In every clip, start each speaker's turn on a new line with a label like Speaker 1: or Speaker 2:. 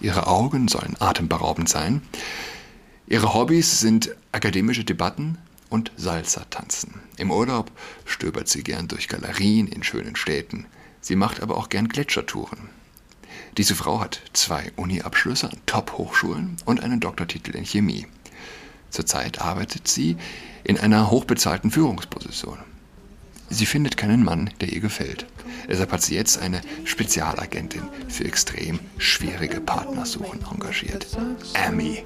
Speaker 1: Ihre Augen sollen atemberaubend sein. Ihre Hobbys sind akademische Debatten und Salsa-Tanzen. Im Urlaub stöbert sie gern durch Galerien in schönen Städten. Sie macht aber auch gern Gletschertouren. Diese Frau hat zwei Uni-Abschlüsse an Top-Hochschulen und einen Doktortitel in Chemie. Zurzeit arbeitet sie in einer hochbezahlten Führungsposition. Sie findet keinen Mann, der ihr gefällt. Deshalb hat sie jetzt eine Spezialagentin für extrem schwierige Partnersuchen engagiert. Amy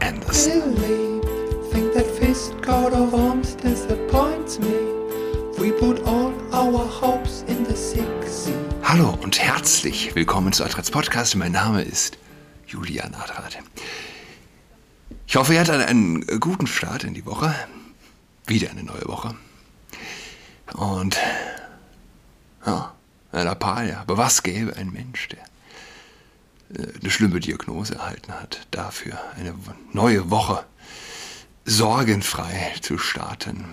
Speaker 1: Anderson. Hallo und herzlich willkommen zu Adrats Podcast. Mein Name ist Julian Adrat. Ich hoffe, ihr hattet einen guten Start in die Woche. Wieder eine neue Woche. Und ja, ein Lappalia. Aber was gäbe ein Mensch, der äh, eine schlimme Diagnose erhalten hat, dafür eine neue Woche sorgenfrei zu starten?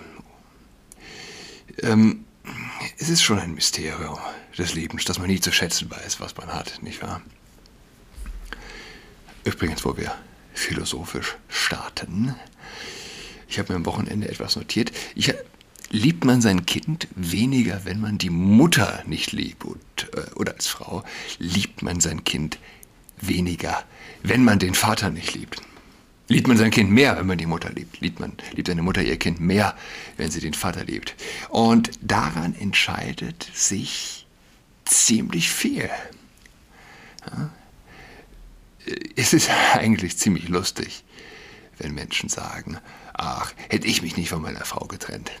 Speaker 1: Ähm, es ist schon ein Mysterium des Lebens, dass man nie zu schätzen weiß, was man hat, nicht wahr? Übrigens, wo wir philosophisch starten. Ich habe mir am Wochenende etwas notiert. Ich, liebt man sein Kind weniger, wenn man die Mutter nicht liebt? Und, äh, oder als Frau liebt man sein Kind weniger, wenn man den Vater nicht liebt? Liebt man sein Kind mehr, wenn man die Mutter liebt? Liebt, man, liebt eine Mutter ihr Kind mehr, wenn sie den Vater liebt? Und daran entscheidet sich ziemlich viel. Ja? Es ist eigentlich ziemlich lustig, wenn Menschen sagen, ach, hätte ich mich nicht von meiner Frau getrennt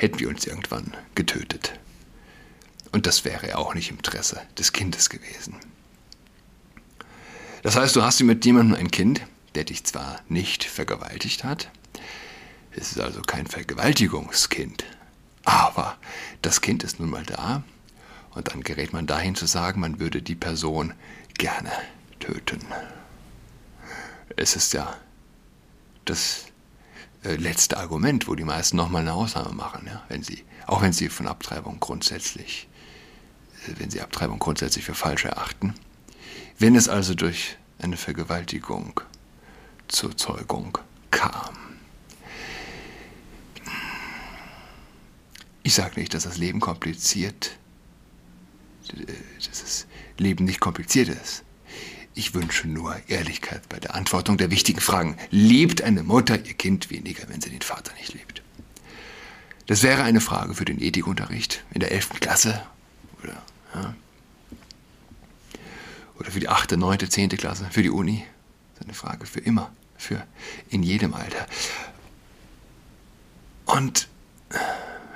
Speaker 1: hätten wir uns irgendwann getötet. Und das wäre auch nicht im Interesse des Kindes gewesen. Das heißt, du hast mit jemandem ein Kind, der dich zwar nicht vergewaltigt hat, es ist also kein Vergewaltigungskind, aber das Kind ist nun mal da und dann gerät man dahin zu sagen, man würde die Person gerne töten. Es ist ja das äh, letzte Argument, wo die meisten nochmal eine Ausnahme machen, ja, wenn sie, auch wenn sie von Abtreibung grundsätzlich, äh, wenn sie Abtreibung grundsätzlich für falsch erachten. Wenn es also durch eine Vergewaltigung zur Zeugung kam. Ich sage nicht, dass das Leben kompliziert, äh, dass das Leben nicht kompliziert ist. Ich wünsche nur Ehrlichkeit bei der Antwortung der wichtigen Fragen. Liebt eine Mutter ihr Kind weniger, wenn sie den Vater nicht liebt? Das wäre eine Frage für den Ethikunterricht in der 11. Klasse oder, ja, oder für die 8., 9., 10. Klasse, für die Uni. Das ist eine Frage für immer, für in jedem Alter. Und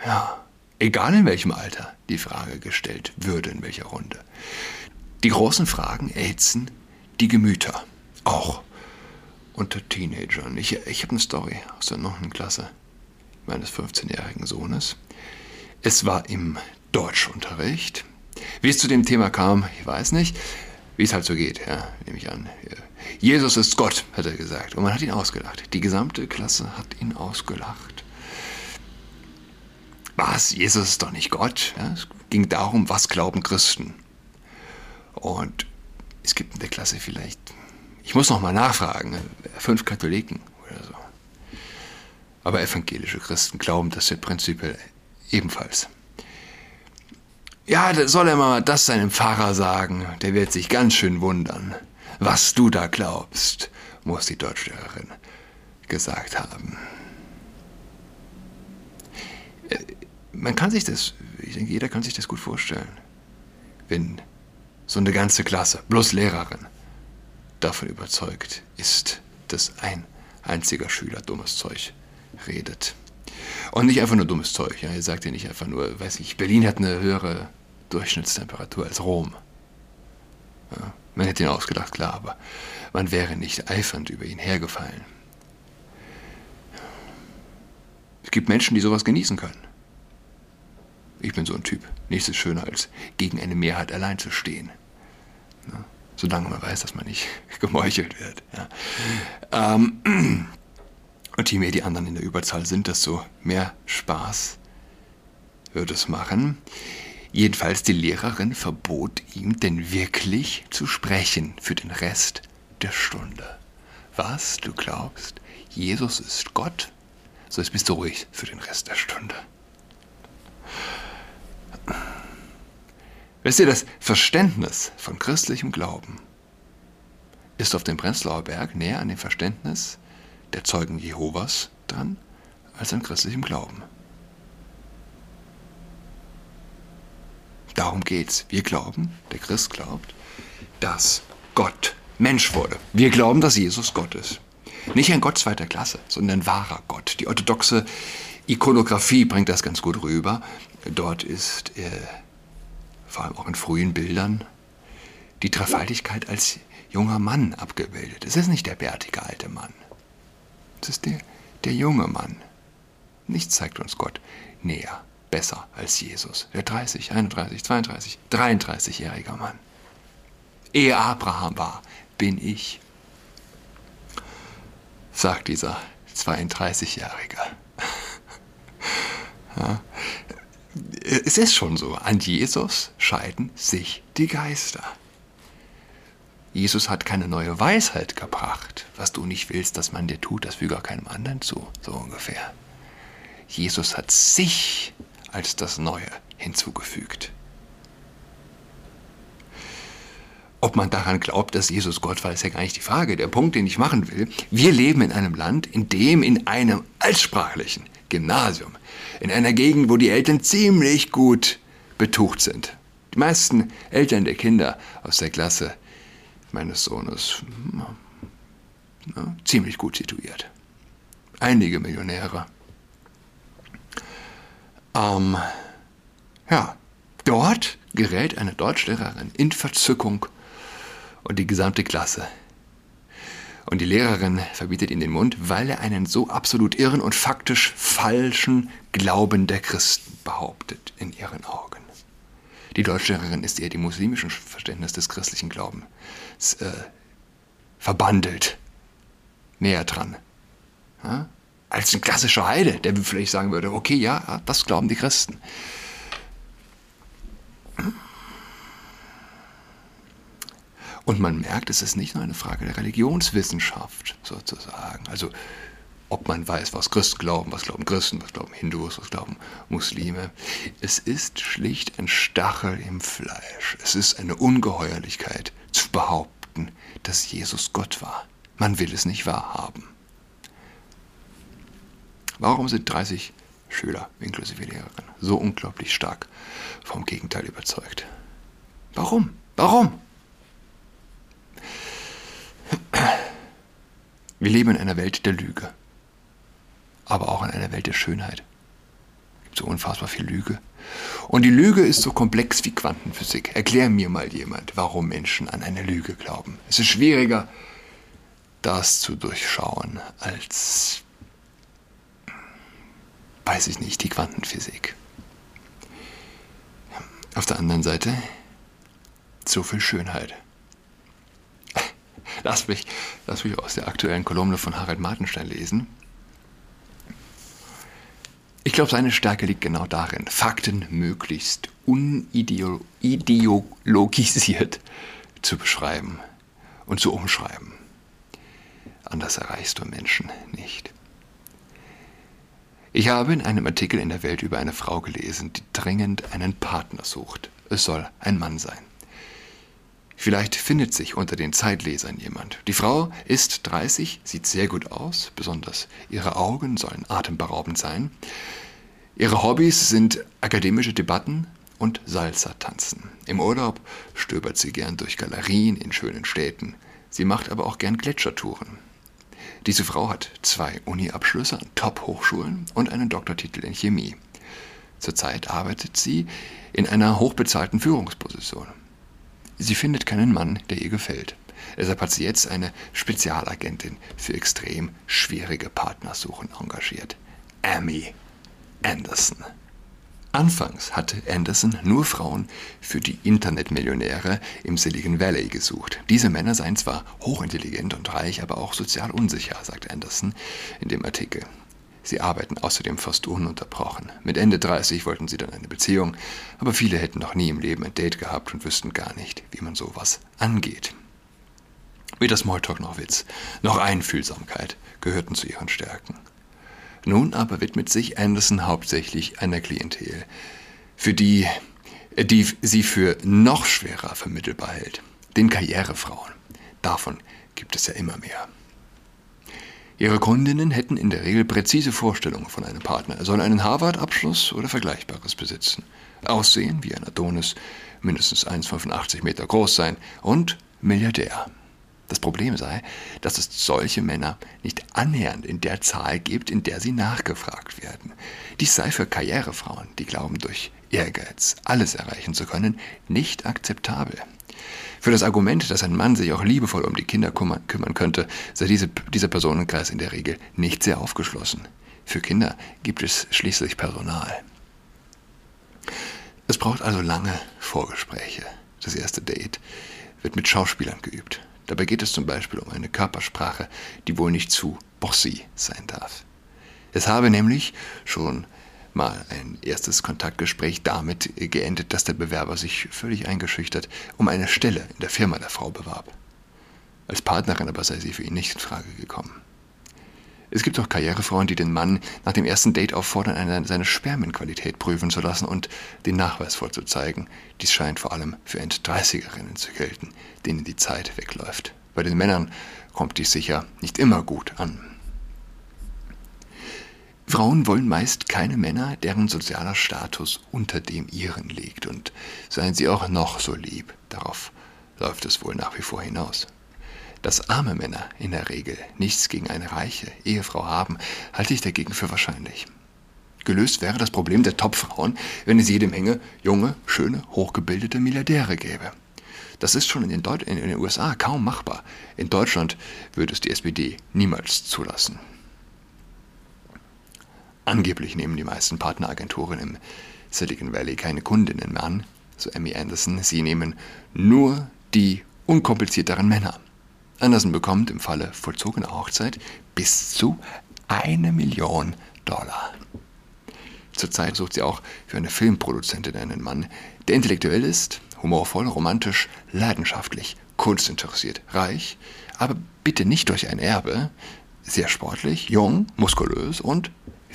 Speaker 1: ja, egal in welchem Alter die Frage gestellt würde, in welcher Runde. Die großen Fragen erhitzen die Gemüter. Auch unter Teenagern. Ich, ich habe eine Story aus der 9. Klasse meines 15-jährigen Sohnes. Es war im Deutschunterricht. Wie es zu dem Thema kam, ich weiß nicht. Wie es halt so geht, ja, nehme ich an. Jesus ist Gott, hat er gesagt. Und man hat ihn ausgelacht. Die gesamte Klasse hat ihn ausgelacht. Was? Jesus ist doch nicht Gott. Ja, es ging darum, was glauben Christen. Und es gibt in der Klasse vielleicht, ich muss noch mal nachfragen, fünf Katholiken oder so. Aber evangelische Christen glauben das ja prinzipiell ebenfalls. Ja, soll er mal das seinem Pfarrer sagen, der wird sich ganz schön wundern. Was du da glaubst, muss die Deutschlehrerin gesagt haben. Äh, man kann sich das, ich denke, jeder kann sich das gut vorstellen. Wenn so eine ganze Klasse, bloß Lehrerin, davon überzeugt ist, dass ein einziger Schüler dummes Zeug redet. Und nicht einfach nur dummes Zeug. Ja, er sagt ja nicht einfach nur, weiß ich, Berlin hat eine höhere Durchschnittstemperatur als Rom. Ja, man hätte ihn ausgedacht, klar, aber man wäre nicht eifernd über ihn hergefallen. Es gibt Menschen, die sowas genießen können. Ich bin so ein Typ. Nichts ist schöner, als gegen eine Mehrheit allein zu stehen. Ja, solange man weiß, dass man nicht gemeuchelt wird. Ja. Ähm, und je mehr die anderen in der Überzahl sind, desto mehr Spaß wird es machen. Jedenfalls die Lehrerin verbot ihm denn wirklich zu sprechen für den Rest der Stunde. Was, du glaubst, Jesus ist Gott? So, jetzt bist du ruhig für den Rest der Stunde. Wisst ihr, das Verständnis von christlichem Glauben ist auf dem Prenzlauer Berg näher an dem Verständnis der Zeugen Jehovas dran als an christlichem Glauben. Darum geht's. Wir glauben, der Christ glaubt, dass Gott Mensch wurde. Wir glauben, dass Jesus Gott ist. Nicht ein Gott zweiter Klasse, sondern ein wahrer Gott. Die orthodoxe Ikonografie bringt das ganz gut rüber. Dort ist äh, vor allem auch in frühen Bildern die Dreifaltigkeit als junger Mann abgebildet. Es ist nicht der bärtige alte Mann. Es ist der, der junge Mann. Nichts zeigt uns Gott näher, besser als Jesus. Der 30, 31, 32, 33-jähriger Mann. Ehe Abraham war, bin ich, sagt dieser 32-Jährige. Ja. Es ist schon so, an Jesus scheiden sich die Geister. Jesus hat keine neue Weisheit gebracht. Was du nicht willst, dass man dir tut, das füge auch keinem anderen zu, so ungefähr. Jesus hat sich als das Neue hinzugefügt. Ob man daran glaubt, dass Jesus Gott war, ist ja gar nicht die Frage. Der Punkt, den ich machen will, wir leben in einem Land, in dem in einem altsprachlichen Gymnasium, in einer Gegend, wo die Eltern ziemlich gut betucht sind. Die meisten Eltern der Kinder aus der Klasse meines Sohnes ja, ziemlich gut situiert. Einige Millionäre. Ähm, ja, dort gerät eine Deutschlehrerin in Verzückung und die gesamte Klasse. Und die Lehrerin verbietet ihm den Mund, weil er einen so absolut irren und faktisch falschen Glauben der Christen behauptet in ihren Augen. Die Deutschlehrerin ist eher dem muslimischen Verständnis des christlichen Glaubens äh, verbandelt. Näher dran. Ja? Als ein klassischer Heide, der vielleicht sagen würde, okay, ja, das glauben die Christen. Und man merkt, es ist nicht nur eine Frage der Religionswissenschaft sozusagen. Also ob man weiß, was Christen glauben, was glauben Christen, was glauben Hindus, was glauben Muslime. Es ist schlicht ein Stachel im Fleisch. Es ist eine Ungeheuerlichkeit zu behaupten, dass Jesus Gott war. Man will es nicht wahrhaben. Warum sind 30 Schüler, inklusive Lehrerin, so unglaublich stark vom Gegenteil überzeugt? Warum? Warum? Wir leben in einer Welt der Lüge, aber auch in einer Welt der Schönheit. Es gibt so unfassbar viel Lüge. Und die Lüge ist so komplex wie Quantenphysik. Erklär mir mal jemand, warum Menschen an eine Lüge glauben. Es ist schwieriger, das zu durchschauen, als, weiß ich nicht, die Quantenphysik. Auf der anderen Seite so viel Schönheit. Lass mich, lass mich aus der aktuellen Kolumne von Harald Martenstein lesen. Ich glaube, seine Stärke liegt genau darin, Fakten möglichst unideologisiert zu beschreiben und zu umschreiben. Anders erreichst du Menschen nicht. Ich habe in einem Artikel in der Welt über eine Frau gelesen, die dringend einen Partner sucht. Es soll ein Mann sein. Vielleicht findet sich unter den Zeitlesern jemand. Die Frau ist 30, sieht sehr gut aus, besonders ihre Augen sollen atemberaubend sein. Ihre Hobbys sind akademische Debatten und Salsa-Tanzen. Im Urlaub stöbert sie gern durch Galerien in schönen Städten. Sie macht aber auch gern Gletschertouren. Diese Frau hat zwei Uni-Abschlüsse an Top-Hochschulen und einen Doktortitel in Chemie. Zurzeit arbeitet sie in einer hochbezahlten Führungsposition. Sie findet keinen Mann, der ihr gefällt. Deshalb hat sie jetzt eine Spezialagentin für extrem schwierige Partnersuchen engagiert. Amy Anderson. Anfangs hatte Anderson nur Frauen für die Internetmillionäre im Silicon Valley gesucht. Diese Männer seien zwar hochintelligent und reich, aber auch sozial unsicher, sagt Anderson in dem Artikel. Sie arbeiten außerdem fast ununterbrochen. Mit Ende 30 wollten sie dann eine Beziehung, aber viele hätten noch nie im Leben ein Date gehabt und wüssten gar nicht, wie man sowas angeht. Weder Smalltalk noch Witz, noch Einfühlsamkeit gehörten zu ihren Stärken. Nun aber widmet sich Anderson hauptsächlich einer Klientel, für die, die sie für noch schwerer vermittelbar hält, den Karrierefrauen. Davon gibt es ja immer mehr. Ihre Kundinnen hätten in der Regel präzise Vorstellungen von einem Partner. Er soll einen Harvard-Abschluss oder Vergleichbares besitzen, aussehen wie ein Adonis, mindestens 1,85 Meter groß sein und Milliardär. Das Problem sei, dass es solche Männer nicht annähernd in der Zahl gibt, in der sie nachgefragt werden. Dies sei für Karrierefrauen, die glauben, durch Ehrgeiz alles erreichen zu können, nicht akzeptabel. Für das Argument, dass ein Mann sich auch liebevoll um die Kinder kümmern könnte, sei diese, dieser Personenkreis in der Regel nicht sehr aufgeschlossen. Für Kinder gibt es schließlich Personal. Es braucht also lange Vorgespräche. Das erste Date wird mit Schauspielern geübt. Dabei geht es zum Beispiel um eine Körpersprache, die wohl nicht zu bossy sein darf. Es habe nämlich schon mal ein erstes Kontaktgespräch damit geendet, dass der Bewerber sich völlig eingeschüchtert um eine Stelle in der Firma der Frau bewarb. Als Partnerin aber sei sie für ihn nicht in Frage gekommen. Es gibt auch Karrierefrauen, die den Mann nach dem ersten Date auffordern, eine, seine Spermienqualität prüfen zu lassen und den Nachweis vorzuzeigen. Dies scheint vor allem für End-30erinnen zu gelten, denen die Zeit wegläuft. Bei den Männern kommt dies sicher nicht immer gut an. Frauen wollen meist keine Männer, deren sozialer Status unter dem ihren liegt, und seien sie auch noch so lieb, darauf läuft es wohl nach wie vor hinaus. Dass arme Männer in der Regel nichts gegen eine reiche Ehefrau haben, halte ich dagegen für wahrscheinlich. Gelöst wäre das Problem der Topfrauen, wenn es jede Menge junge, schöne, hochgebildete Milliardäre gäbe. Das ist schon in den, Deut in den USA kaum machbar. In Deutschland würde es die SPD niemals zulassen. Angeblich nehmen die meisten Partneragenturen im Silicon Valley keine Kundinnen mehr an, so Emmy Anderson. Sie nehmen nur die unkomplizierteren Männer. Anderson bekommt im Falle vollzogener Hochzeit bis zu eine Million Dollar. Zurzeit sucht sie auch für eine Filmproduzentin einen Mann, der intellektuell ist, humorvoll, romantisch, leidenschaftlich, kunstinteressiert, reich, aber bitte nicht durch ein Erbe, sehr sportlich, jung, muskulös und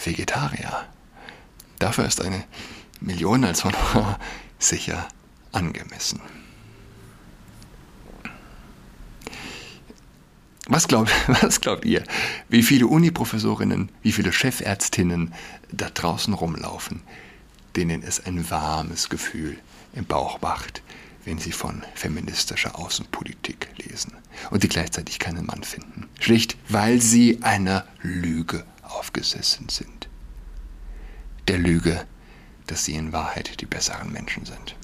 Speaker 1: Vegetarier. Dafür ist eine Million als Honorar sicher angemessen. Was glaubt, was glaubt ihr, wie viele Uniprofessorinnen, wie viele Chefärztinnen da draußen rumlaufen, denen es ein warmes Gefühl im Bauch macht, wenn sie von feministischer Außenpolitik lesen und die gleichzeitig keinen Mann finden? Schlicht, weil sie einer Lüge aufgesessen sind. Der Lüge, dass sie in Wahrheit die besseren Menschen sind.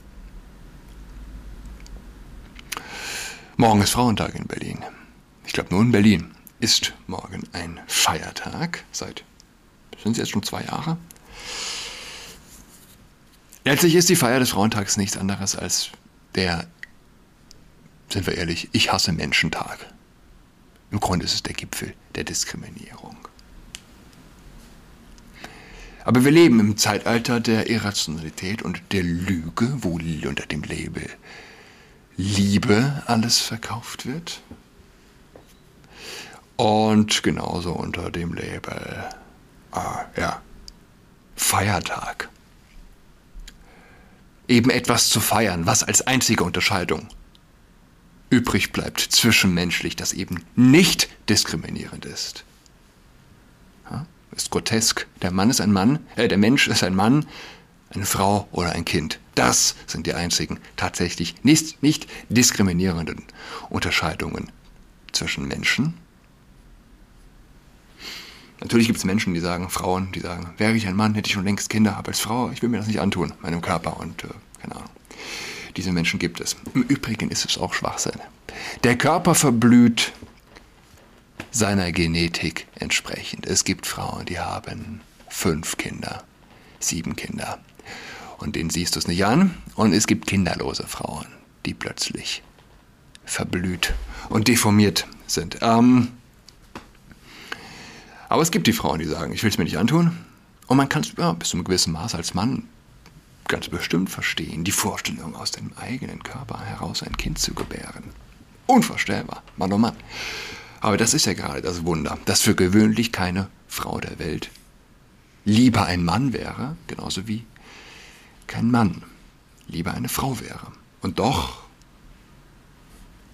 Speaker 1: Morgen ist Frauentag in Berlin. Ich glaube, nur in Berlin ist morgen ein Feiertag. Seit, sind es jetzt schon zwei Jahre? Letztlich ist die Feier des Frauentags nichts anderes als der, sind wir ehrlich, ich hasse Menschentag. Im Grunde ist es der Gipfel der Diskriminierung. Aber wir leben im Zeitalter der Irrationalität und der Lüge, wo unter dem Label Liebe alles verkauft wird. Und genauso unter dem Label, äh, ja, Feiertag. Eben etwas zu feiern, was als einzige Unterscheidung übrig bleibt zwischenmenschlich, das eben nicht diskriminierend ist. Ja? Ist grotesk. Der Mann ist ein Mann, äh, der Mensch ist ein Mann, eine Frau oder ein Kind. Das sind die einzigen tatsächlich nicht, nicht diskriminierenden Unterscheidungen zwischen Menschen Natürlich gibt es Menschen, die sagen, Frauen, die sagen, wäre ich ein Mann, hätte ich schon längst Kinder, aber als Frau, ich will mir das nicht antun, meinem Körper und äh, keine Ahnung. Diese Menschen gibt es. Im Übrigen ist es auch Schwachsinn. Der Körper verblüht seiner Genetik entsprechend. Es gibt Frauen, die haben fünf Kinder, sieben Kinder. Und denen siehst du es nicht an. Und es gibt kinderlose Frauen, die plötzlich verblüht und deformiert sind. Ähm, Aber es gibt die Frauen, die sagen, ich will es mir nicht antun. Und man kann es ja, bis zu einem gewissen Maß als Mann ganz bestimmt verstehen, die Vorstellung, aus dem eigenen Körper heraus ein Kind zu gebären. Unvorstellbar, Mann oh Mann. Aber das ist ja gerade das Wunder, dass für gewöhnlich keine Frau der Welt lieber ein Mann wäre, genauso wie kein Mann lieber eine Frau wäre. Und doch,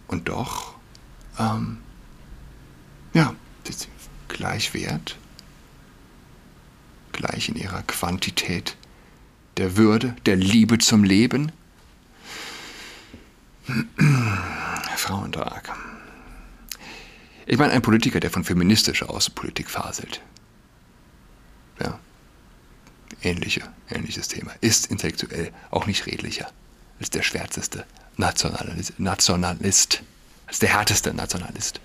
Speaker 1: und doch, ähm, ja, gleich wert, gleich in ihrer Quantität der Würde, der Liebe zum Leben. Frauentag. Ich meine, ein Politiker, der von feministischer Außenpolitik faselt. Ja. Ähnliche, ähnliches Thema. Ist intellektuell auch nicht redlicher als der schwärzeste Nationalist, Nationalist als der härteste Nationalist.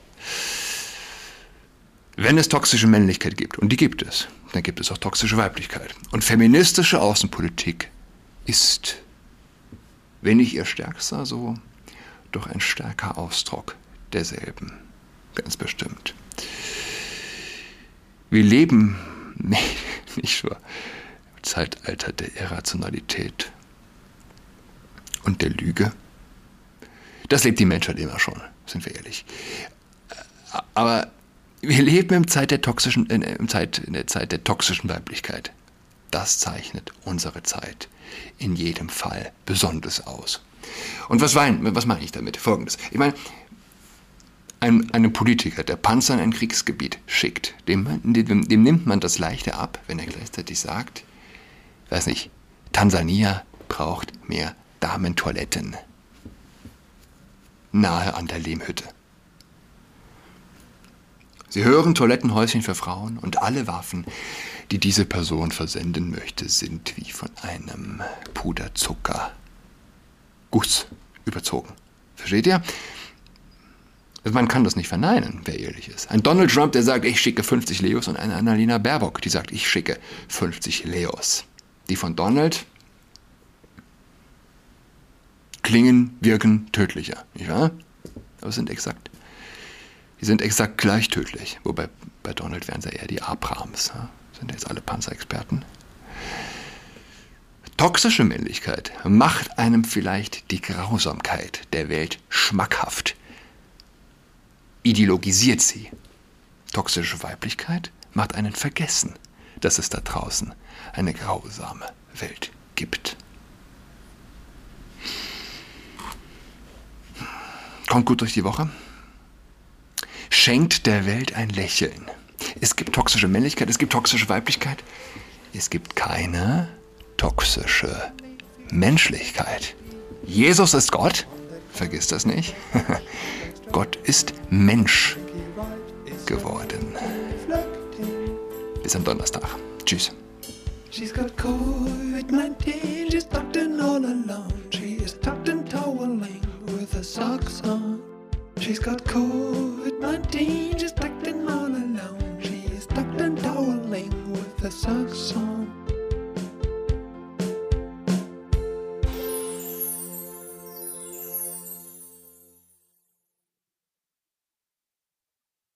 Speaker 1: Wenn es toxische Männlichkeit gibt, und die gibt es, dann gibt es auch toxische Weiblichkeit. Und feministische Außenpolitik ist, wenn nicht ihr stärkster, so doch ein stärker Ausdruck derselben. Ganz bestimmt. Wir leben nicht, nicht nur im Zeitalter der Irrationalität und der Lüge. Das lebt die Menschheit immer schon, sind wir ehrlich. Aber wir leben im Zeit der toxischen, in, im Zeit, in der Zeit der toxischen Weiblichkeit. Das zeichnet unsere Zeit in jedem Fall besonders aus. Und was, wein, was meine ich damit? Folgendes. Ich meine, ein, einem Politiker, der Panzer in ein Kriegsgebiet schickt, dem, dem, dem nimmt man das Leichte ab, wenn er gleichzeitig sagt, weiß nicht, Tansania braucht mehr Damentoiletten nahe an der Lehmhütte. Sie hören Toilettenhäuschen für Frauen und alle Waffen, die diese Person versenden möchte, sind wie von einem Puderzucker Guss überzogen. Versteht ihr? Man kann das nicht verneinen, wer ehrlich ist. Ein Donald Trump, der sagt, ich schicke 50 Leos und eine Annalena Baerbock, die sagt, ich schicke 50 Leos. Die von Donald klingen, wirken tödlicher, nicht wahr? Aber sind exakt die sind exakt gleich tödlich. Wobei bei Donald wären ja eher die Abrams. Ja? Sind jetzt alle Panzerexperten. Toxische Männlichkeit macht einem vielleicht die Grausamkeit der Welt schmackhaft, ideologisiert sie. Toxische Weiblichkeit macht einen vergessen, dass es da draußen eine grausame Welt gibt. Kommt gut durch die Woche schenkt der Welt ein Lächeln. Es gibt toxische Männlichkeit, es gibt toxische Weiblichkeit. Es gibt keine toxische Menschlichkeit. Jesus ist Gott, vergiss das nicht. Gott ist Mensch geworden. Bis am Donnerstag. Tschüss. She's got COVID-19, she's tucked in all alone. She is tucked in toweling with her socks on. She's got COVID-19, she's tucked in all alone. She's tucked and toweling with her socks on.